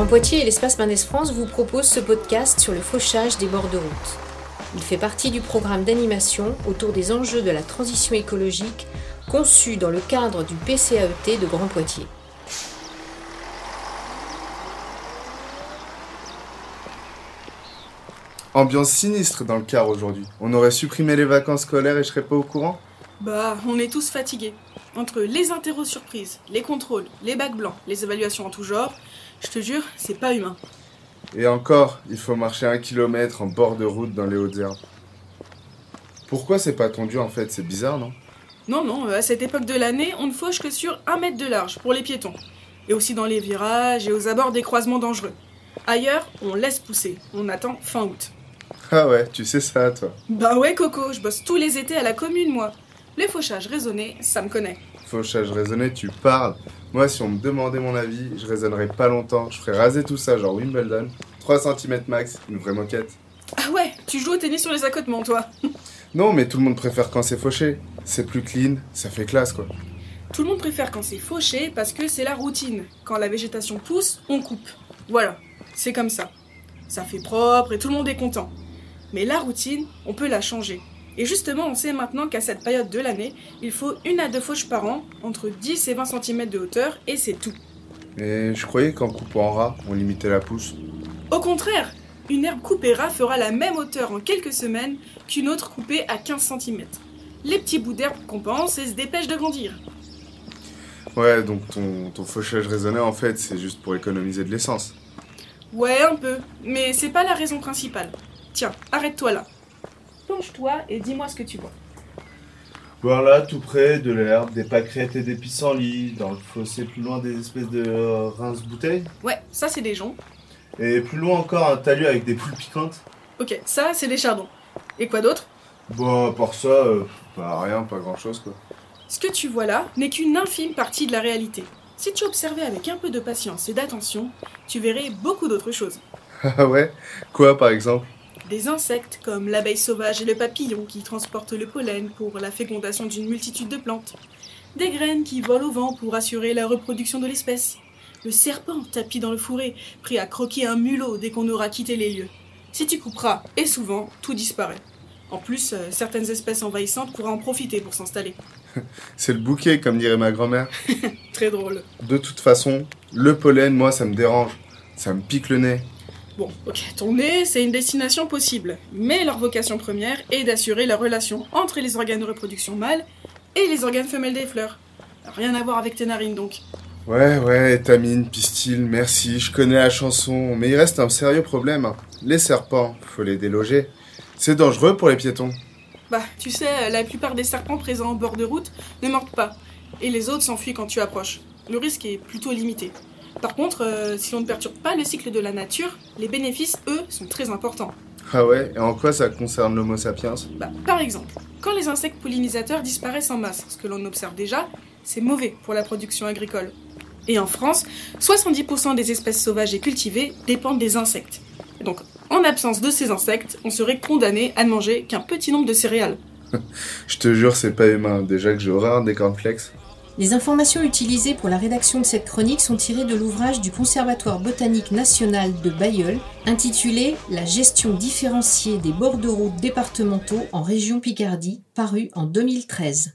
Grand Poitiers et l'Espace Mendes France vous proposent ce podcast sur le fauchage des bords de route. Il fait partie du programme d'animation autour des enjeux de la transition écologique conçu dans le cadre du PCAET de Grand Poitiers. Ambiance sinistre dans le car aujourd'hui. On aurait supprimé les vacances scolaires et je serais pas au courant? Bah, on est tous fatigués. Entre les interros surprises, les contrôles, les bacs blancs, les évaluations en tout genre, je te jure, c'est pas humain. Et encore, il faut marcher un kilomètre en bord de route dans les hautes herbes. Pourquoi c'est pas tendu en fait? C'est bizarre, non? Non, non, à cette époque de l'année, on ne fauche que sur un mètre de large pour les piétons. Et aussi dans les virages et aux abords des croisements dangereux. Ailleurs, on laisse pousser. On attend fin août. Ah ouais, tu sais ça, toi. Bah ouais, Coco, je bosse tous les étés à la commune, moi. Les fauchages raisonnés, ça me connaît. Fauchage raisonné, tu parles. Moi, si on me demandait mon avis, je raisonnerais pas longtemps. Je ferais raser tout ça, genre Wimbledon. 3 cm max, une vraie moquette. Ah ouais, tu joues au tennis sur les accotements, toi. Non, mais tout le monde préfère quand c'est fauché. C'est plus clean, ça fait classe, quoi. Tout le monde préfère quand c'est fauché parce que c'est la routine. Quand la végétation pousse, on coupe. Voilà, c'est comme ça. Ça fait propre et tout le monde est content. Mais la routine, on peut la changer. Et justement, on sait maintenant qu'à cette période de l'année, il faut une à deux fauches par an, entre 10 et 20 cm de hauteur, et c'est tout. Et je croyais qu'en coupant en ras, on limitait la pousse. Au contraire, une herbe coupée ras fera la même hauteur en quelques semaines qu'une autre coupée à 15 cm. Les petits bouts d'herbe compensent et se dépêchent de grandir. Ouais, donc ton, ton fauchage raisonné, en fait, c'est juste pour économiser de l'essence. Ouais, un peu, mais c'est pas la raison principale. Tiens, arrête-toi là. Plonge-toi et dis-moi ce que tu vois. Voir là, tout près, de l'herbe, des pâquerettes et des pissenlits, dans le fossé plus loin des espèces de euh, rince-bouteilles. Ouais, ça c'est des joncs. Et plus loin encore, un talus avec des poules piquantes. Ok, ça c'est des chardons. Et quoi d'autre? Bon, à part ça, euh, bah rien, pas grand chose, quoi. Ce que tu vois là n'est qu'une infime partie de la réalité. Si tu observais avec un peu de patience et d'attention, tu verrais beaucoup d'autres choses. Ah ouais? Quoi, par exemple? Des insectes comme l'abeille sauvage et le papillon qui transportent le pollen pour la fécondation d'une multitude de plantes. Des graines qui volent au vent pour assurer la reproduction de l'espèce. Le serpent tapis dans le fourré, prêt à croquer un mulot dès qu'on aura quitté les lieux. Si tu couperas, et souvent, tout disparaît. En plus, euh, certaines espèces envahissantes pourraient en profiter pour s'installer. C'est le bouquet, comme dirait ma grand-mère. Très drôle. De toute façon, le pollen, moi, ça me dérange. Ça me pique le nez. Bon, ok, ton nez, c'est une destination possible, mais leur vocation première est d'assurer la relation entre les organes de reproduction mâles et les organes femelles des fleurs. Rien à voir avec tes narines donc. Ouais, ouais, étamine, pistil, merci, je connais la chanson, mais il reste un sérieux problème. hein. Les serpents, faut les déloger. C'est dangereux pour les piétons. Bah, tu sais, la plupart des serpents présents en bord de route ne mordent pas, et les autres s'enfuient quand tu approches. Le risque est plutôt limité. Par contre, euh, si on ne perturbe pas le cycle de la nature, les bénéfices, eux, sont très importants. Ah ouais, et en quoi ça concerne l'homo sapiens? Bah, par exemple, quand les insectes pollinisateurs disparaissent en masse, ce que l'on observe déjà, c'est mauvais pour la production agricole. Et en France, 70% des espèces sauvages et cultivées dépendent des insectes. Donc, en absence de ces insectes, on serait condamné à ne manger qu'un petit nombre de céréales. Je te jure, c'est pas humain. Déjà que j'ai horreur des cornflakes. Les informations utilisées pour la rédaction de cette chronique sont tirées de l'ouvrage du Conservatoire botanique national de Bayeul, intitulé La gestion différenciée des bords de route départementaux en région Picardie, paru en 2013.